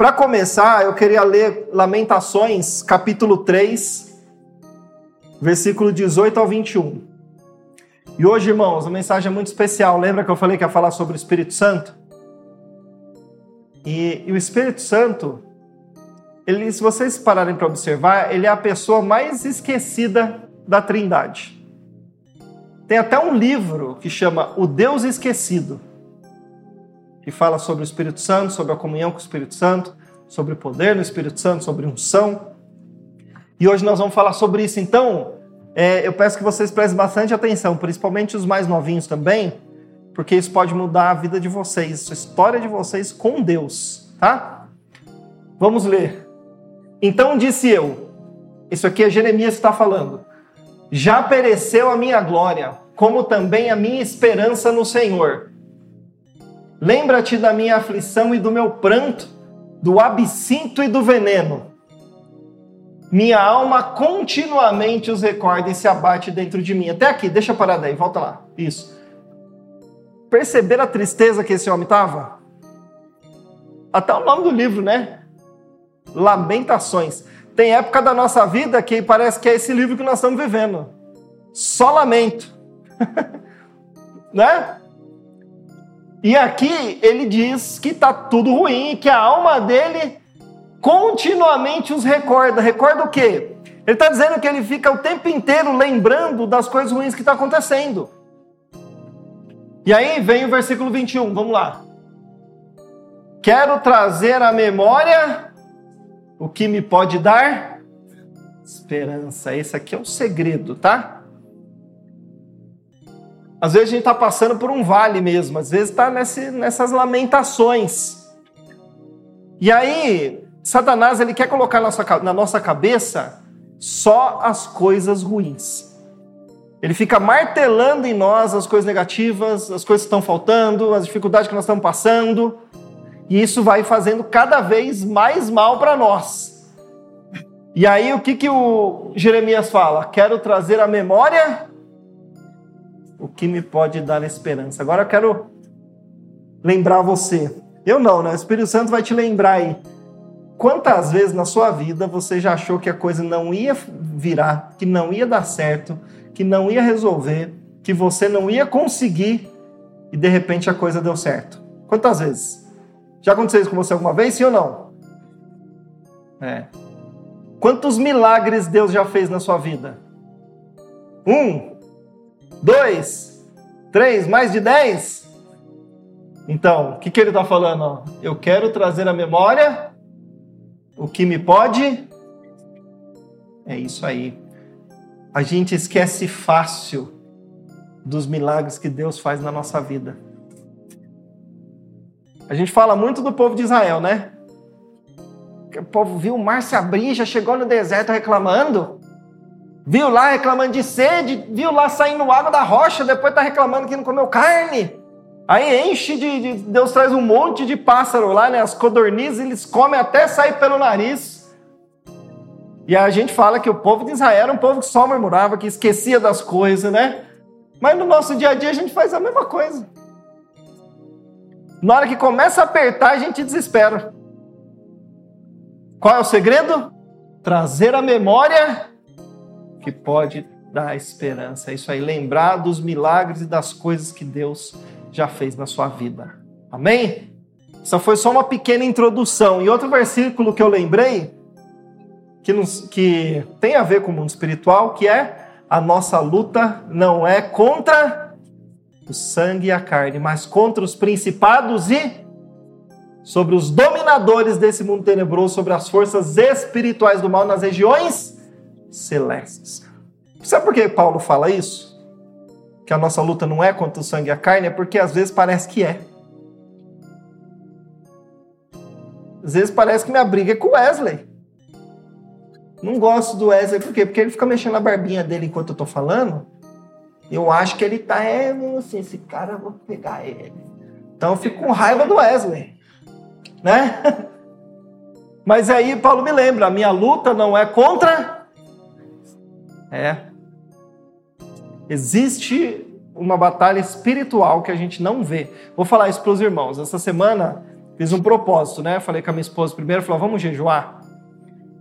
para começar, eu queria ler Lamentações, capítulo 3, versículo 18 ao 21. E hoje, irmãos, a mensagem é muito especial. Lembra que eu falei que ia falar sobre o Espírito Santo? E, e o Espírito Santo, ele, se vocês pararem para observar, ele é a pessoa mais esquecida da Trindade. Tem até um livro que chama O Deus Esquecido, que fala sobre o Espírito Santo, sobre a comunhão com o Espírito Santo, sobre o poder no Espírito Santo, sobre unção. E hoje nós vamos falar sobre isso. Então, é, eu peço que vocês prestem bastante atenção, principalmente os mais novinhos também, porque isso pode mudar a vida de vocês, a história de vocês com Deus, tá? Vamos ler. Então disse eu, isso aqui é Jeremias que está falando, já pereceu a minha glória, como também a minha esperança no Senhor. Lembra-te da minha aflição e do meu pranto, do absinto e do veneno minha alma continuamente os recorda e se abate dentro de mim. Até aqui, deixa parar daí, volta lá. Isso. Perceber a tristeza que esse homem estava? Até o nome do livro, né? Lamentações. Tem época da nossa vida que parece que é esse livro que nós estamos vivendo. Só lamento. né? E aqui ele diz que está tudo ruim, que a alma dele continuamente os recorda. Recorda o quê? Ele está dizendo que ele fica o tempo inteiro lembrando das coisas ruins que estão tá acontecendo. E aí vem o versículo 21, vamos lá. Quero trazer à memória o que me pode dar esperança. Esse aqui é o segredo, tá? Às vezes a gente está passando por um vale mesmo, às vezes está nessas lamentações. E aí, Satanás ele quer colocar na nossa cabeça só as coisas ruins. Ele fica martelando em nós as coisas negativas, as coisas que estão faltando, as dificuldades que nós estamos passando. E isso vai fazendo cada vez mais mal para nós. E aí o que, que o Jeremias fala? Quero trazer à memória o que me pode dar esperança. Agora eu quero lembrar você. Eu não, né? O Espírito Santo vai te lembrar aí Quantas vezes na sua vida você já achou que a coisa não ia virar, que não ia dar certo, que não ia resolver, que você não ia conseguir e de repente a coisa deu certo? Quantas vezes? Já aconteceu isso com você alguma vez, sim ou não? É. Quantos milagres Deus já fez na sua vida? Um, dois, três, mais de dez? Então, o que, que ele está falando? Eu quero trazer a memória o que me pode? É isso aí. A gente esquece fácil dos milagres que Deus faz na nossa vida. A gente fala muito do povo de Israel, né? O povo viu o mar se abrir, já chegou no deserto reclamando. Viu lá reclamando de sede, viu lá saindo água da rocha, depois tá reclamando que não comeu carne. Aí enche de, de, Deus traz um monte de pássaro lá, né? As codornizes, eles comem até sair pelo nariz. E a gente fala que o povo de Israel era um povo que só murmurava, que esquecia das coisas, né? Mas no nosso dia a dia a gente faz a mesma coisa. Na hora que começa a apertar, a gente desespera. Qual é o segredo? Trazer a memória que pode dar esperança. É isso aí, lembrar dos milagres e das coisas que Deus já fez na sua vida. Amém? Essa foi só uma pequena introdução. E outro versículo que eu lembrei, que, nos, que tem a ver com o mundo espiritual, que é a nossa luta não é contra o sangue e a carne, mas contra os principados e sobre os dominadores desse mundo tenebroso, sobre as forças espirituais do mal nas regiões celestes. Sabe por que Paulo fala isso? que a nossa luta não é contra o sangue e a carne, é porque às vezes parece que é. Às vezes parece que minha briga é com Wesley. Não gosto do Wesley, por quê? Porque ele fica mexendo a barbinha dele enquanto eu tô falando. Eu acho que ele tá, é, assim, esse cara, eu vou pegar ele. Então eu fico com raiva do Wesley. Né? Mas aí Paulo me lembra, a minha luta não é contra. É, Existe uma batalha espiritual que a gente não vê. Vou falar isso para os irmãos. Essa semana fiz um propósito, né? Falei com a minha esposa primeiro, falou, vamos jejuar.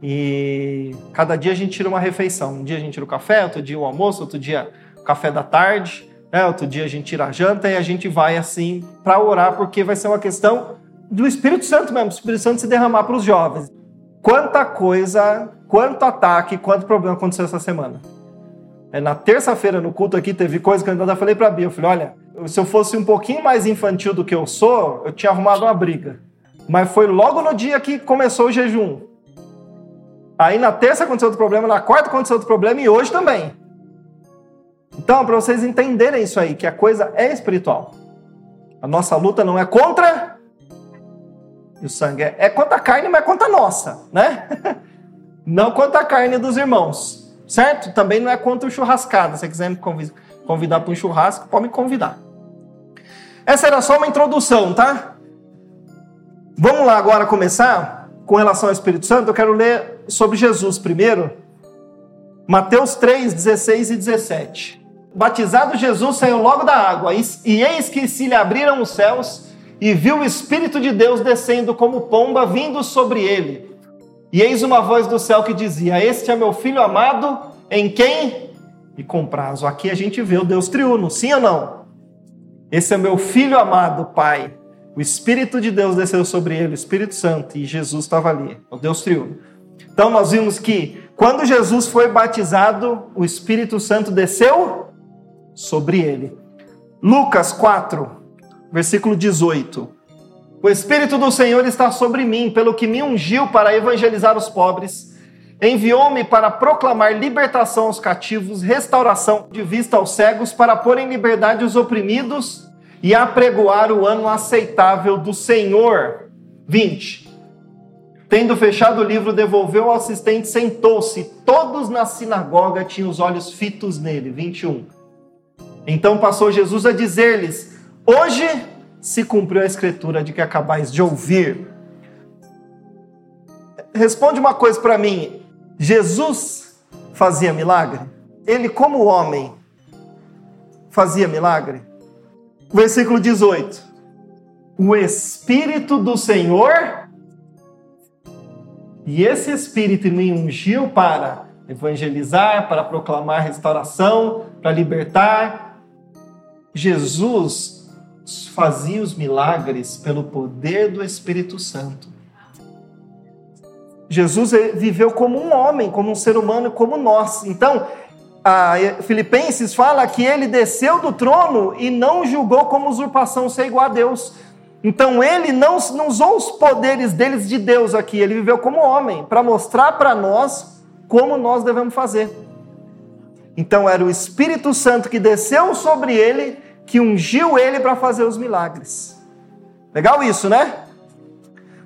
E cada dia a gente tira uma refeição. Um dia a gente tira o café, outro dia o almoço, outro dia o café da tarde, né? outro dia a gente tira a janta e a gente vai assim para orar, porque vai ser uma questão do Espírito Santo mesmo, o Espírito Santo se derramar para os jovens. Quanta coisa, quanto ataque, quanto problema aconteceu essa semana. É, na terça-feira no culto aqui teve coisa que eu ainda falei para a Bia, eu falei, olha, se eu fosse um pouquinho mais infantil do que eu sou, eu tinha arrumado uma briga. Mas foi logo no dia que começou o jejum. Aí na terça aconteceu outro problema, na quarta aconteceu outro problema e hoje também. Então, para vocês entenderem isso aí, que a coisa é espiritual. A nossa luta não é contra o sangue, é, é a carne, mas é contra a nossa, né? Não contra a carne dos irmãos, certo? Também não é contra o churrascado. Se você quiser me convidar para um churrasco, pode me convidar. Essa era só uma introdução, tá? Vamos lá agora começar com relação ao Espírito Santo. Eu quero ler sobre Jesus primeiro. Mateus 3, 16 e 17. Batizado Jesus saiu logo da água, e eis que se lhe abriram os céus, e viu o Espírito de Deus descendo como pomba vindo sobre ele. E eis uma voz do céu que dizia: Este é meu filho amado, em quem? E com prazo. Aqui a gente vê o Deus triuno, sim ou não? Esse é meu filho amado, Pai. O Espírito de Deus desceu sobre ele, o Espírito Santo, e Jesus estava ali, o Deus triuno. Então nós vimos que quando Jesus foi batizado, o Espírito Santo desceu sobre ele. Lucas 4, versículo 18. O Espírito do Senhor está sobre mim, pelo que me ungiu para evangelizar os pobres, enviou-me para proclamar libertação aos cativos, restauração de vista aos cegos, para pôr em liberdade os oprimidos e apregoar o ano aceitável do Senhor. 20. Tendo fechado o livro, devolveu ao assistente, sentou-se. Todos na sinagoga tinham os olhos fitos nele. 21. Então passou Jesus a dizer-lhes: Hoje se cumpriu a escritura de que acabais de ouvir. Responde uma coisa para mim: Jesus fazia milagre? Ele, como homem, fazia milagre? Versículo 18: O Espírito do Senhor e esse Espírito me ungiu para evangelizar, para proclamar restauração, para libertar. Jesus fazia os milagres pelo poder do Espírito Santo. Jesus viveu como um homem, como um ser humano, como nós. Então, Filipenses fala que ele desceu do trono e não julgou como usurpação ser igual a Deus. Então ele não, não usou os poderes deles de Deus aqui, ele viveu como homem, para mostrar para nós como nós devemos fazer. Então era o Espírito Santo que desceu sobre ele, que ungiu ele para fazer os milagres. Legal isso, né?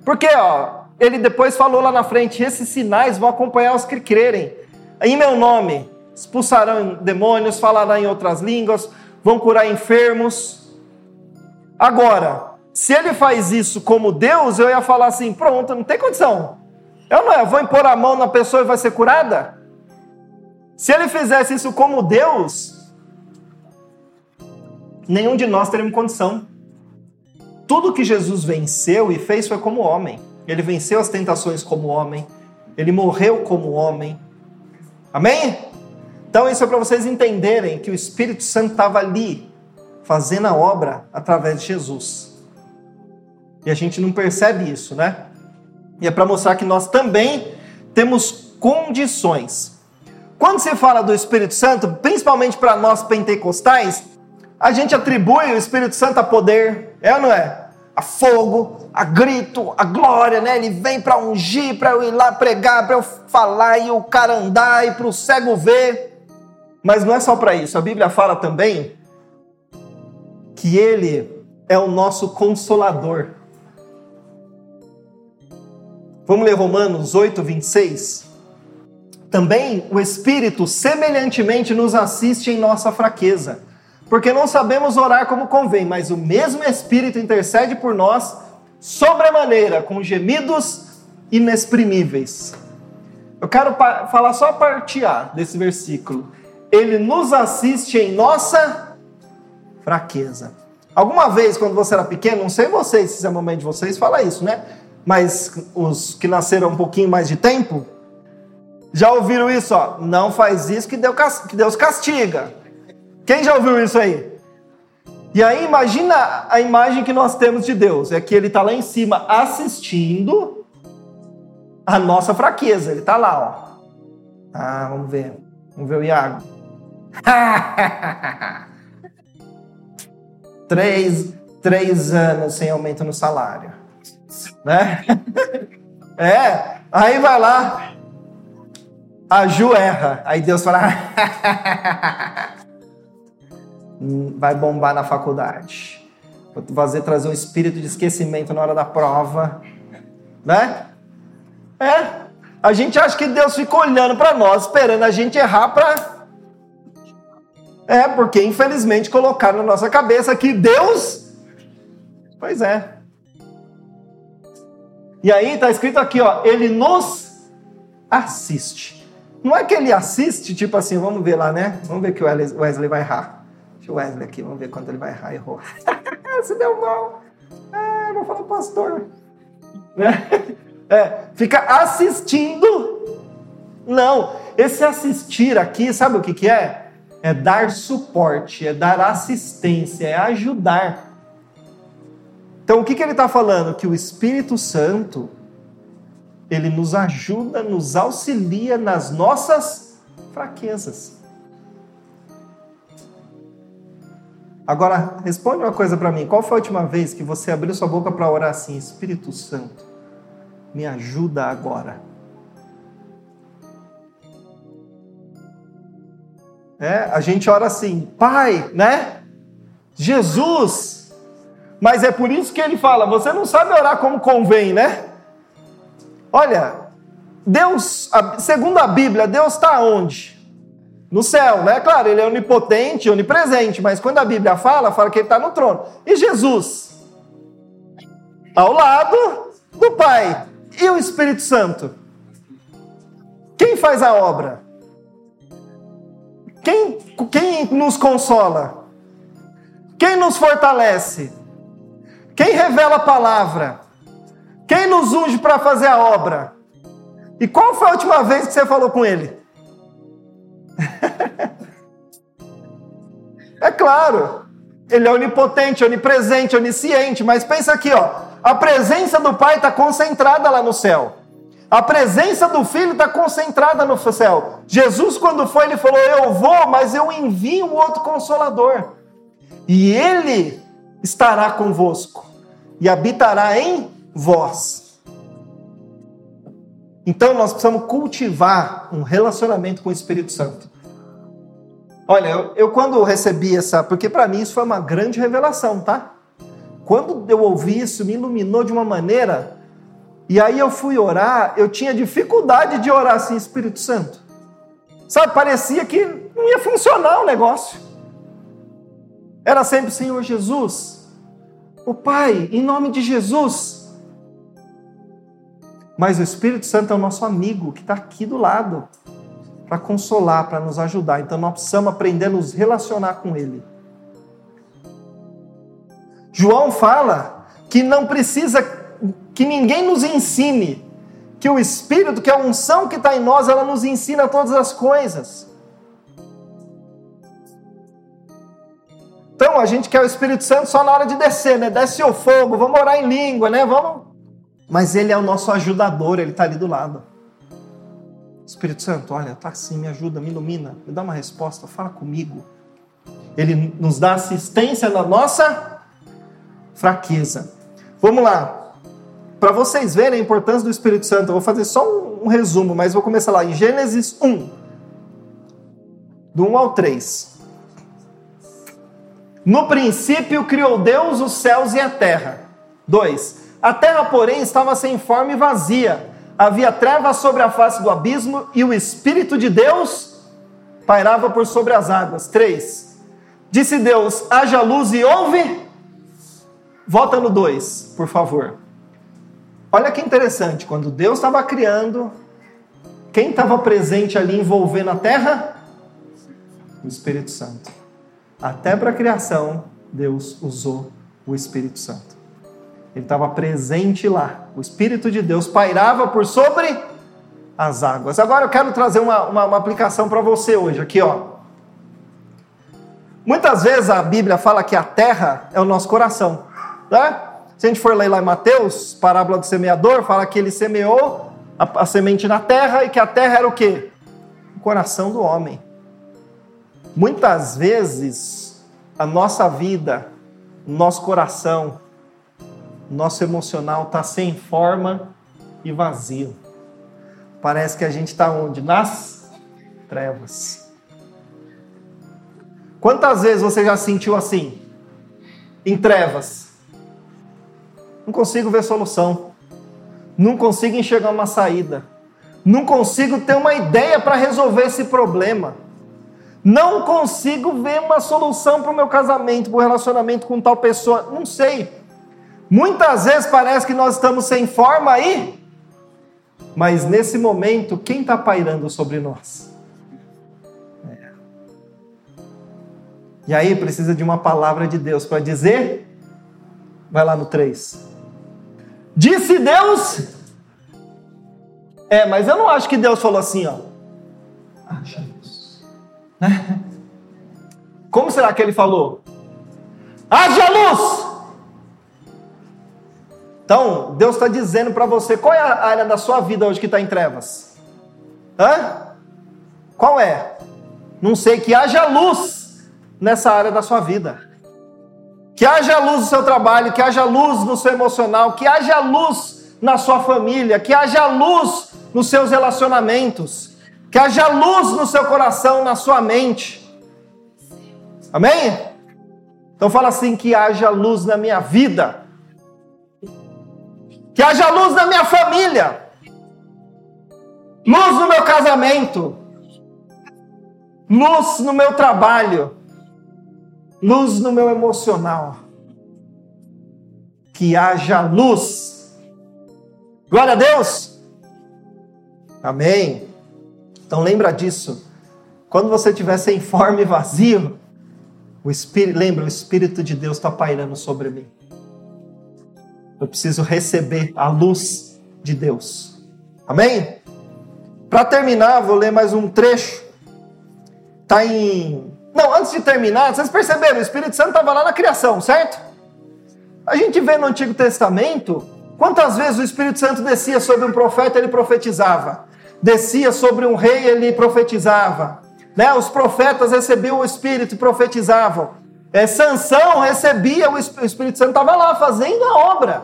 Porque, ó, ele depois falou lá na frente: esses sinais vão acompanhar os que crerem. Em meu nome, expulsarão demônios, falarão em outras línguas, vão curar enfermos. Agora, se ele faz isso como Deus, eu ia falar assim: pronto, não tem condição. Eu não eu vou impor a mão na pessoa e vai ser curada? Se ele fizesse isso como Deus, nenhum de nós teríamos condição. Tudo que Jesus venceu e fez foi como homem. Ele venceu as tentações como homem. Ele morreu como homem. Amém? Então, isso é para vocês entenderem que o Espírito Santo estava ali, fazendo a obra através de Jesus. E a gente não percebe isso, né? E é para mostrar que nós também temos condições. Quando se fala do Espírito Santo, principalmente para nós pentecostais, a gente atribui o Espírito Santo a poder, é ou não é? A fogo, a grito, a glória, né? Ele vem para ungir, para eu ir lá pregar, para eu falar e o cara andar e para o cego ver. Mas não é só para isso. A Bíblia fala também que ele é o nosso consolador. Vamos ler Romanos 8, 26? Também o Espírito semelhantemente nos assiste em nossa fraqueza, porque não sabemos orar como convém, mas o mesmo Espírito intercede por nós sobremaneira, com gemidos inexprimíveis. Eu quero falar só a parte A desse versículo. Ele nos assiste em nossa fraqueza. Alguma vez, quando você era pequeno, não sei vocês, se é momento de vocês, fala isso, né? Mas os que nasceram um pouquinho mais de tempo, já ouviram isso, ó? Não faz isso que Deus castiga. Quem já ouviu isso aí? E aí imagina a imagem que nós temos de Deus, é que ele está lá em cima assistindo a nossa fraqueza. Ele está lá, ó. Ah, vamos ver. Vamos ver o Iago. três, três anos sem aumento no salário. Né? É, aí vai lá, a Ju erra, aí Deus fala, vai bombar na faculdade. Vou fazer trazer um espírito de esquecimento na hora da prova, né? É, a gente acha que Deus fica olhando para nós, esperando a gente errar para é, porque infelizmente colocaram na nossa cabeça que Deus. Pois é. E aí está escrito aqui, ó, ele nos assiste. Não é que ele assiste, tipo assim, vamos ver lá, né? Vamos ver que o Wesley vai errar. Deixa o Wesley aqui, vamos ver quanto ele vai errar. Errou. Se deu mal. Ah, vou falar pastor. É, fica assistindo. Não, esse assistir aqui, sabe o que, que é? é dar suporte, é dar assistência, é ajudar. Então, o que, que ele está falando? Que o Espírito Santo, ele nos ajuda, nos auxilia nas nossas fraquezas. Agora, responde uma coisa para mim. Qual foi a última vez que você abriu sua boca para orar assim? Espírito Santo, me ajuda agora. É, a gente ora assim, Pai, né? Jesus. Mas é por isso que ele fala: você não sabe orar como convém, né? Olha, Deus, segundo a Bíblia, Deus está onde? No céu, né? Claro, ele é onipotente, onipresente, mas quando a Bíblia fala, fala que ele está no trono. E Jesus? Ao lado do Pai. E o Espírito Santo? Quem faz a obra? Quem, quem nos consola? Quem nos fortalece? Quem revela a palavra? Quem nos unge para fazer a obra? E qual foi a última vez que você falou com ele? Claro, ele é onipotente, onipresente, onisciente, mas pensa aqui, ó, a presença do Pai está concentrada lá no céu. A presença do Filho está concentrada no céu. Jesus, quando foi, ele falou: Eu vou, mas eu envio um outro consolador. E ele estará convosco e habitará em vós. Então nós precisamos cultivar um relacionamento com o Espírito Santo. Olha, eu, eu quando recebi essa, porque para mim isso foi uma grande revelação, tá? Quando eu ouvi isso, me iluminou de uma maneira e aí eu fui orar, eu tinha dificuldade de orar assim, Espírito Santo. Sabe, parecia que não ia funcionar o negócio. Era sempre Senhor Jesus, o Pai, em nome de Jesus. Mas o Espírito Santo é o nosso amigo que está aqui do lado para consolar, para nos ajudar. Então nós precisamos aprender a nos relacionar com Ele. João fala que não precisa que ninguém nos ensine, que o Espírito, que a unção que está em nós, ela nos ensina todas as coisas. Então, a gente quer o Espírito Santo só na hora de descer, né? Desce o fogo, vamos orar em língua, né? Vamos. Mas ele é o nosso ajudador, ele está ali do lado. Espírito Santo, olha, tá assim, me ajuda, me ilumina, me dá uma resposta, fala comigo. Ele nos dá assistência na nossa fraqueza. Vamos lá. Para vocês verem a importância do Espírito Santo, eu vou fazer só um, um resumo, mas vou começar lá em Gênesis 1, do 1 ao 3. No princípio criou Deus os céus e a terra. 2. A terra, porém, estava sem forma e vazia. Havia trevas sobre a face do abismo e o Espírito de Deus pairava por sobre as águas. 3. Disse Deus: haja luz e houve. Volta no 2, por favor. Olha que interessante, quando Deus estava criando, quem estava presente ali envolvendo a terra? O Espírito Santo. Até para a criação, Deus usou o Espírito Santo. Ele estava presente lá. O Espírito de Deus pairava por sobre as águas. Agora eu quero trazer uma, uma, uma aplicação para você hoje, aqui, ó. Muitas vezes a Bíblia fala que a terra é o nosso coração, né? Se a gente for ler lá em Mateus, parábola do semeador, fala que ele semeou a, a semente na terra e que a terra era o quê? O coração do homem. Muitas vezes a nossa vida, nosso coração, nosso emocional está sem forma e vazio. Parece que a gente está onde? Nas trevas. Quantas vezes você já sentiu assim? Em trevas. Não consigo ver solução. Não consigo enxergar uma saída. Não consigo ter uma ideia para resolver esse problema. Não consigo ver uma solução para o meu casamento, para o relacionamento com tal pessoa. Não sei. Muitas vezes parece que nós estamos sem forma aí, mas nesse momento, quem está pairando sobre nós? É. E aí precisa de uma palavra de Deus para dizer. Vai lá no 3. Disse Deus. É, mas eu não acho que Deus falou assim, ó. Acha luz. Né? Como será que ele falou? Haja luz! Então, Deus está dizendo para você qual é a área da sua vida hoje que está em trevas? Hã? Qual é? Não sei, que haja luz nessa área da sua vida. Que haja luz no seu trabalho, que haja luz no seu emocional, que haja luz na sua família, que haja luz nos seus relacionamentos, que haja luz no seu coração, na sua mente. Amém? Então fala assim: que haja luz na minha vida que haja luz na minha família, luz no meu casamento, luz no meu trabalho, luz no meu emocional. Que haja luz. Glória a Deus. Amém. Então lembra disso. Quando você estiver sem forma e vazio, o Espírito, lembra, o Espírito de Deus está pairando sobre mim. Eu preciso receber a luz de Deus. Amém? Para terminar, vou ler mais um trecho. Está em. Não, antes de terminar, vocês perceberam? O Espírito Santo estava lá na criação, certo? A gente vê no Antigo Testamento quantas vezes o Espírito Santo descia sobre um profeta ele profetizava, descia sobre um rei ele profetizava, né? Os profetas recebiam o Espírito e profetizavam. É, Sansão recebia o Espírito Santo estava lá fazendo a obra.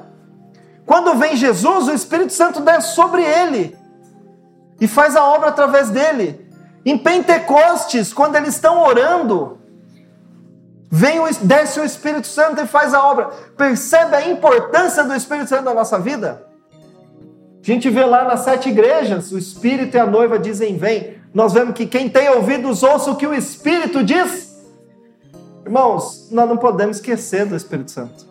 Quando vem Jesus, o Espírito Santo desce sobre ele e faz a obra através dele. Em Pentecostes, quando eles estão orando, vem o, desce o Espírito Santo e faz a obra. Percebe a importância do Espírito Santo na nossa vida? A gente vê lá nas sete igrejas, o Espírito e a noiva dizem vem. Nós vemos que quem tem ouvidos ouça o que o Espírito diz. Irmãos, nós não podemos esquecer do Espírito Santo.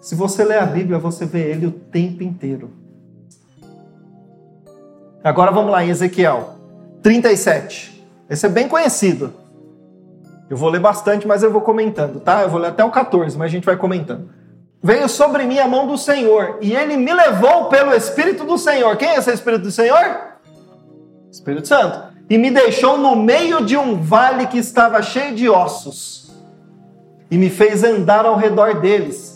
Se você lê a Bíblia, você vê ele o tempo inteiro. Agora vamos lá em Ezequiel 37. Esse é bem conhecido. Eu vou ler bastante, mas eu vou comentando, tá? Eu vou ler até o 14, mas a gente vai comentando. Veio sobre mim a mão do Senhor, e ele me levou pelo Espírito do Senhor. Quem é esse Espírito do Senhor? Espírito Santo. E me deixou no meio de um vale que estava cheio de ossos, e me fez andar ao redor deles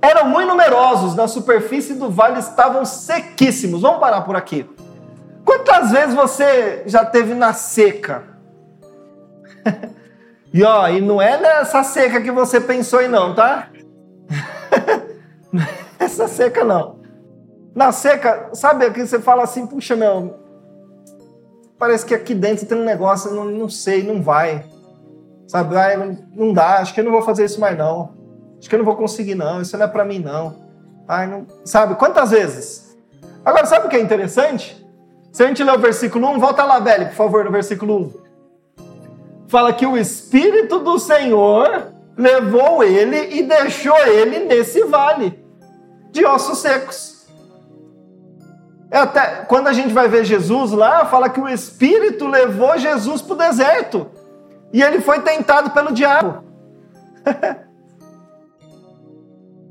eram muito numerosos, na superfície do vale estavam sequíssimos. Vamos parar por aqui. Quantas vezes você já teve na seca? e ó, e não é nessa seca que você pensou em não, tá? Essa seca não. Na seca, sabe que você fala assim, puxa meu, parece que aqui dentro tem um negócio, não, não sei, não vai. Sabe, não, não dá, acho que eu não vou fazer isso mais não. Acho que eu não vou conseguir, não. Isso não é para mim, não. Ai, não. Sabe? Quantas vezes? Agora, sabe o que é interessante? Se a gente ler o versículo 1, volta lá, velho, por favor, no versículo 1. Fala que o Espírito do Senhor levou ele e deixou ele nesse vale de ossos secos. É até quando a gente vai ver Jesus lá, fala que o Espírito levou Jesus para o deserto e ele foi tentado pelo diabo.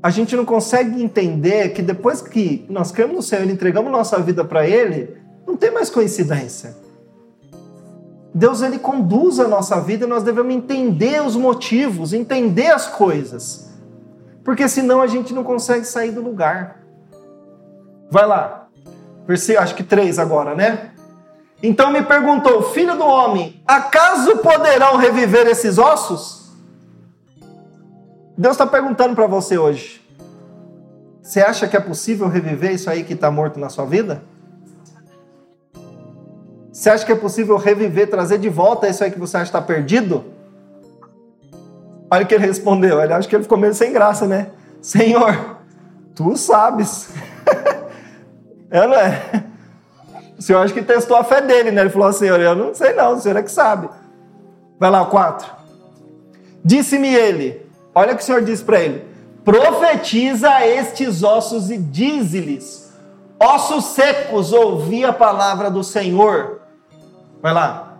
a gente não consegue entender que depois que nós cremos no Senhor e entregamos nossa vida para Ele, não tem mais coincidência. Deus ele conduz a nossa vida e nós devemos entender os motivos, entender as coisas. Porque senão a gente não consegue sair do lugar. Vai lá. Versículo, acho que três agora, né? Então me perguntou, filho do homem, acaso poderão reviver esses ossos? Deus está perguntando para você hoje. Você acha que é possível reviver isso aí que está morto na sua vida? Você acha que é possível reviver, trazer de volta isso aí que você acha que está perdido? Olha o que ele respondeu. Ele acha que ele ficou meio sem graça, né? Senhor, tu sabes. não é? O senhor acho que testou a fé dele, né? Ele falou assim: Eu não sei não, o senhor é que sabe. Vai lá, o 4. Disse-me ele: Olha o que o senhor disse para ele: Profetiza estes ossos e dize-lhes: Ossos secos, ouvi a palavra do Senhor. Vai lá.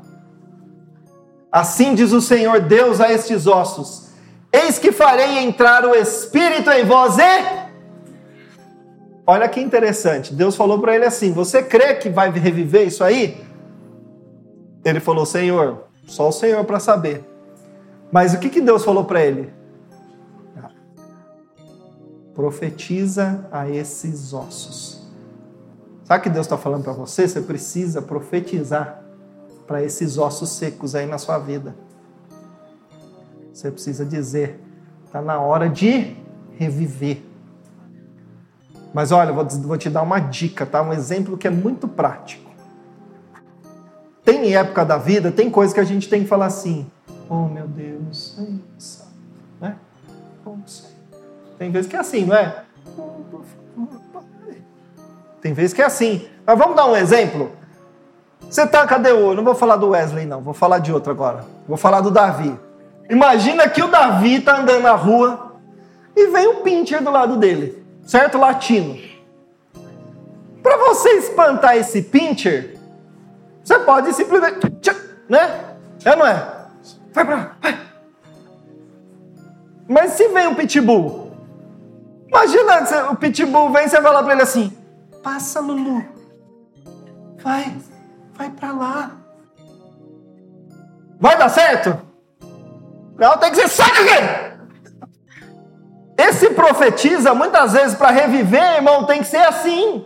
Assim diz o Senhor Deus a estes ossos: Eis que farei entrar o Espírito em vós e Olha que interessante. Deus falou para ele assim: Você crê que vai reviver isso aí? Ele falou: Senhor, só o Senhor para saber. Mas o que, que Deus falou para ele? Profetiza a esses ossos. Sabe o que Deus está falando para você? Você precisa profetizar para esses ossos secos aí na sua vida. Você precisa dizer: está na hora de reviver. Mas olha, vou, vou te dar uma dica, tá? Um exemplo que é muito prático. Tem época da vida, tem coisa que a gente tem que falar assim: Oh meu Deus, né? Tem vezes que é assim, não é? Tem vezes que é assim. Mas vamos dar um exemplo? Você tá, cadê o. Não vou falar do Wesley, não, vou falar de outro agora. Vou falar do Davi. Imagina que o Davi tá andando na rua e vem um pincher do lado dele certo? Latino. Para você espantar esse pincher, você pode simplesmente, né? É não é? Vai pra vai. Mas se vem um pitbull, imagina o pitbull vem e você vai lá para ele assim: passa, Lulu, vai, vai para lá. Vai dar certo? Não, tem que ser saque! Esse profetiza, muitas vezes, para reviver, irmão, tem que ser assim.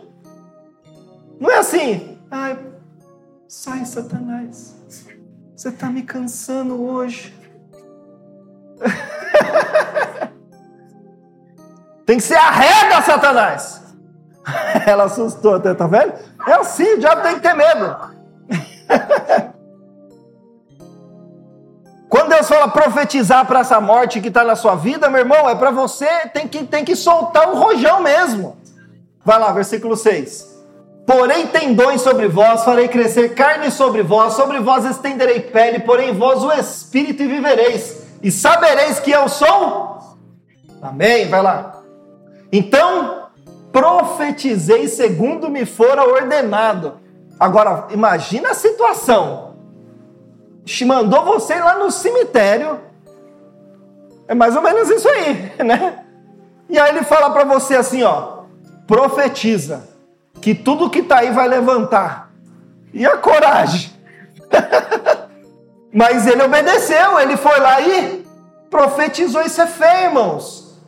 Não é assim. Ai, sai, Satanás. Você está me cansando hoje. tem que ser arreda, Satanás. Ela assustou até, tá vendo? É assim, o diabo tem que ter medo. Deus fala profetizar para essa morte que está na sua vida, meu irmão, é para você, tem que, tem que soltar o rojão mesmo. Vai lá, versículo 6. Porém tendões sobre vós, farei crescer carne sobre vós, sobre vós estenderei pele, porém vós o espírito e vivereis, e sabereis que eu sou. Amém? Vai lá. Então, profetizei segundo me fora ordenado. Agora, imagina a situação mandou você lá no cemitério. É mais ou menos isso aí, né? E aí ele fala para você assim, ó, profetiza que tudo que tá aí vai levantar. E a coragem? Mas ele obedeceu, ele foi lá e profetizou isso é fé, irmãos.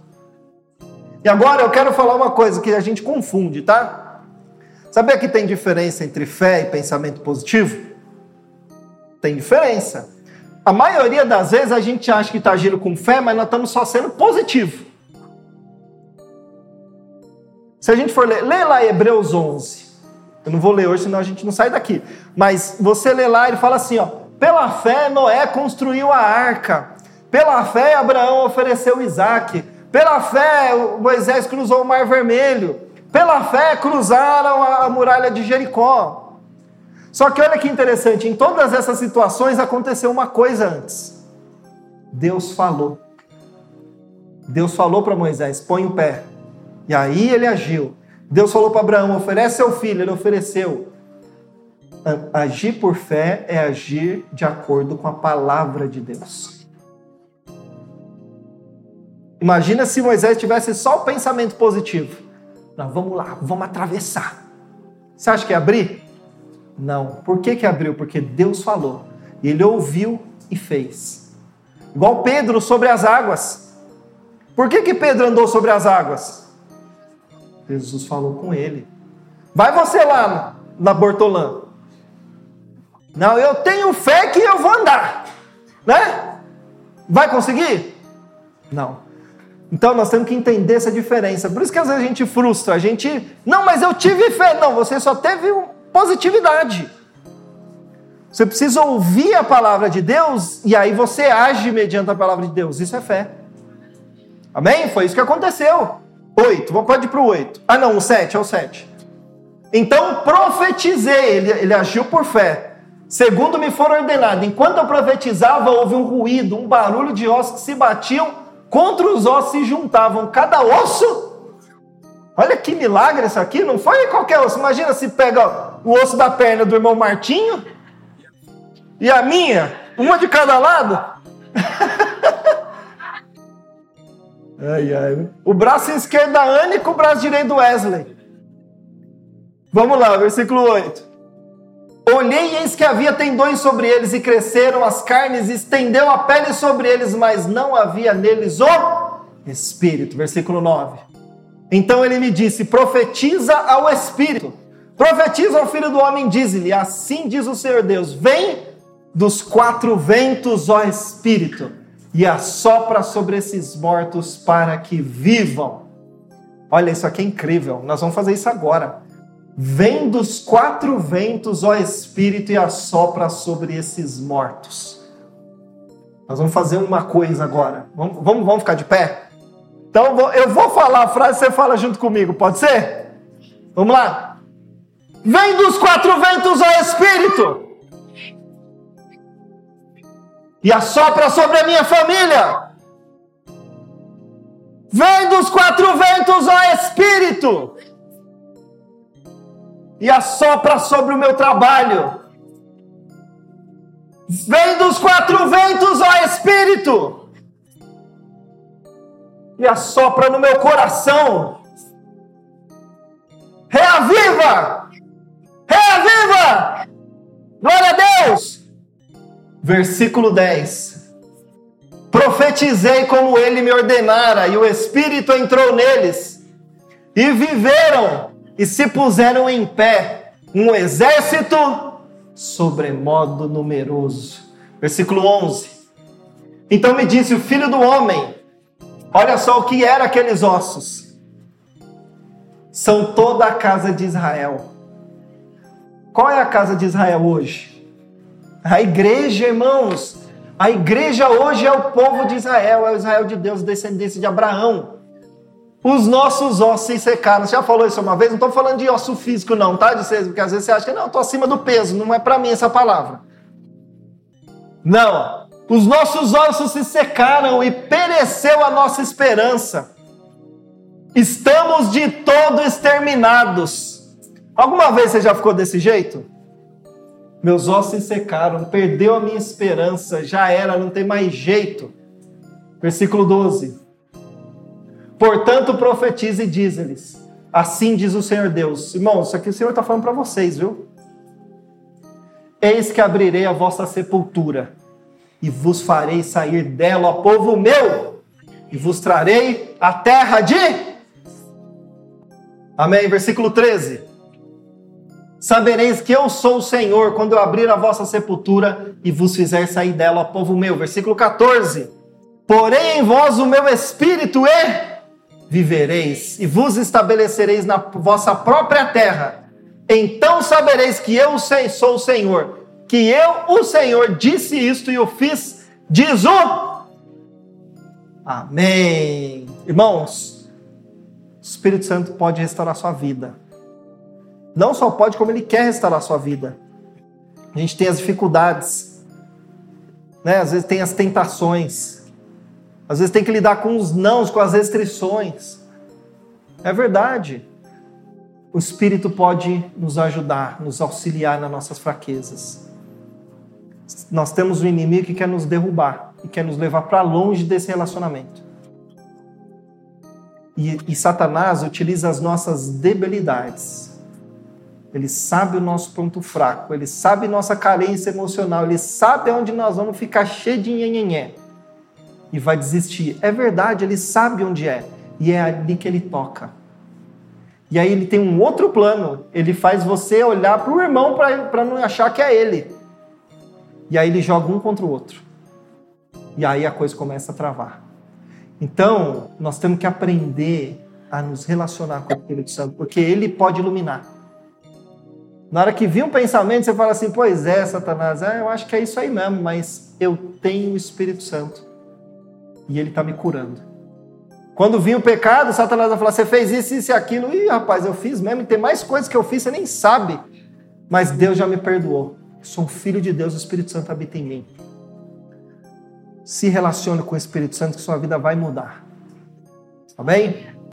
E agora eu quero falar uma coisa que a gente confunde, tá? Sabia que tem diferença entre fé e pensamento positivo? Tem diferença. A maioria das vezes a gente acha que está agindo com fé, mas nós estamos só sendo positivo. Se a gente for ler, lê lá Hebreus 11. Eu não vou ler hoje, senão a gente não sai daqui. Mas você lê lá, ele fala assim, ó. Pela fé Noé construiu a arca. Pela fé Abraão ofereceu Isaac. Pela fé Moisés cruzou o mar vermelho. Pela fé cruzaram a muralha de Jericó. Só que olha que interessante, em todas essas situações aconteceu uma coisa antes. Deus falou. Deus falou para Moisés: põe o pé. E aí ele agiu. Deus falou para Abraão: oferece seu filho. Ele ofereceu. Agir por fé é agir de acordo com a palavra de Deus. Imagina se Moisés tivesse só o pensamento positivo. Não, vamos lá, vamos atravessar. Você acha que ia abrir? Não. Por que, que abriu? Porque Deus falou. Ele ouviu e fez. Igual Pedro sobre as águas. Por que, que Pedro andou sobre as águas? Jesus falou com ele. Vai você lá na Bortolã. Não, eu tenho fé que eu vou andar. Né? Vai conseguir? Não. Então nós temos que entender essa diferença. Por isso que às vezes a gente frustra. A gente, não, mas eu tive fé. Não, você só teve positividade. Você precisa ouvir a palavra de Deus e aí você age mediante a palavra de Deus. Isso é fé. Amém? Foi isso que aconteceu. Oito, pode ir para o oito. Ah, não, o sete, é o sete. Então profetizei, ele, ele agiu por fé. Segundo me for ordenado, enquanto eu profetizava, houve um ruído, um barulho de ossos que se batiam contra os ossos se juntavam. Cada osso. Olha que milagre isso aqui, não foi qualquer osso. Imagina se pega o osso da perna do irmão Martinho e a minha, uma de cada lado. ai, ai. O braço esquerdo da Anne com o braço direito do Wesley. Vamos lá, versículo 8. Olhei e eis que havia tendões sobre eles e cresceram as carnes, e estendeu a pele sobre eles, mas não havia neles o espírito. Versículo 9. Então ele me disse: profetiza ao espírito, profetiza ao filho do homem, diz-lhe: assim diz o Senhor Deus: vem dos quatro ventos, ó espírito, e assopra sobre esses mortos para que vivam. Olha, isso aqui é incrível. Nós vamos fazer isso agora. Vem dos quatro ventos, ó Espírito, e assopra sobre esses mortos. Nós vamos fazer uma coisa agora. Vamos, vamos, vamos ficar de pé? Então eu vou falar a frase, você fala junto comigo, pode ser? Vamos lá. Vem dos quatro ventos, ó Espírito, e assopra sobre a minha família. Vem dos quatro ventos, ó Espírito e assopra sobre o meu trabalho. Vem dos quatro ventos, ó Espírito, e assopra no meu coração. Reaviva! Versículo 10. Profetizei como ele me ordenara, e o Espírito entrou neles, e viveram e se puseram em pé um exército sobremodo numeroso. Versículo 11. Então me disse o filho do homem: Olha só o que eram aqueles ossos. São toda a casa de Israel. Qual é a casa de Israel hoje? A igreja, irmãos. A igreja hoje é o povo de Israel, é o Israel de Deus, descendência de Abraão os nossos ossos se secaram. Você já falou isso uma vez? Não estou falando de osso físico, não, tá? De ser, porque às vezes você acha que não, estou acima do peso. Não é para mim essa palavra. Não. Os nossos ossos se secaram e pereceu a nossa esperança. Estamos de todo exterminados. Alguma vez você já ficou desse jeito? Meus ossos se secaram, perdeu a minha esperança, já era, não tem mais jeito. Versículo 12. Portanto, profetize e diz-lhes: Assim diz o Senhor Deus. Irmãos, isso aqui o Senhor está falando para vocês, viu? Eis que abrirei a vossa sepultura e vos farei sair dela, ó povo meu, e vos trarei a terra de. Amém. Versículo 13. Sabereis que eu sou o Senhor quando eu abrir a vossa sepultura e vos fizer sair dela, ó povo meu. Versículo 14. Porém em vós o meu espírito e vivereis e vos estabelecereis na vossa própria terra. Então sabereis que eu sou o Senhor, que eu, o Senhor, disse isto e o fiz, diz o. Amém. Irmãos, o Espírito Santo pode restaurar sua vida. Não só pode, como ele quer restaurar sua vida. A gente tem as dificuldades, né? às vezes tem as tentações. Às vezes tem que lidar com os nãos, com as restrições. É verdade. O Espírito pode nos ajudar, nos auxiliar nas nossas fraquezas. Nós temos um inimigo que quer nos derrubar e quer nos levar para longe desse relacionamento. E, e Satanás utiliza as nossas debilidades. Ele sabe o nosso ponto fraco, ele sabe nossa carência emocional, ele sabe onde nós vamos ficar cheio de nhenhenhé e vai desistir. É verdade, ele sabe onde é e é ali que ele toca. E aí ele tem um outro plano, ele faz você olhar para o irmão para não achar que é ele. E aí ele joga um contra o outro. E aí a coisa começa a travar. Então, nós temos que aprender a nos relacionar com o Espírito Santo, porque ele pode iluminar. Na hora que vir um pensamento, você fala assim: Pois é, Satanás, é, eu acho que é isso aí mesmo, mas eu tenho o Espírito Santo e ele está me curando. Quando vir o pecado, Satanás vai falar: Você fez isso, isso e aquilo. Ih, rapaz, eu fiz mesmo, e tem mais coisas que eu fiz, você nem sabe. Mas Deus já me perdoou. sou um filho de Deus, o Espírito Santo habita em mim. Se relacione com o Espírito Santo, que sua vida vai mudar. Tá bem?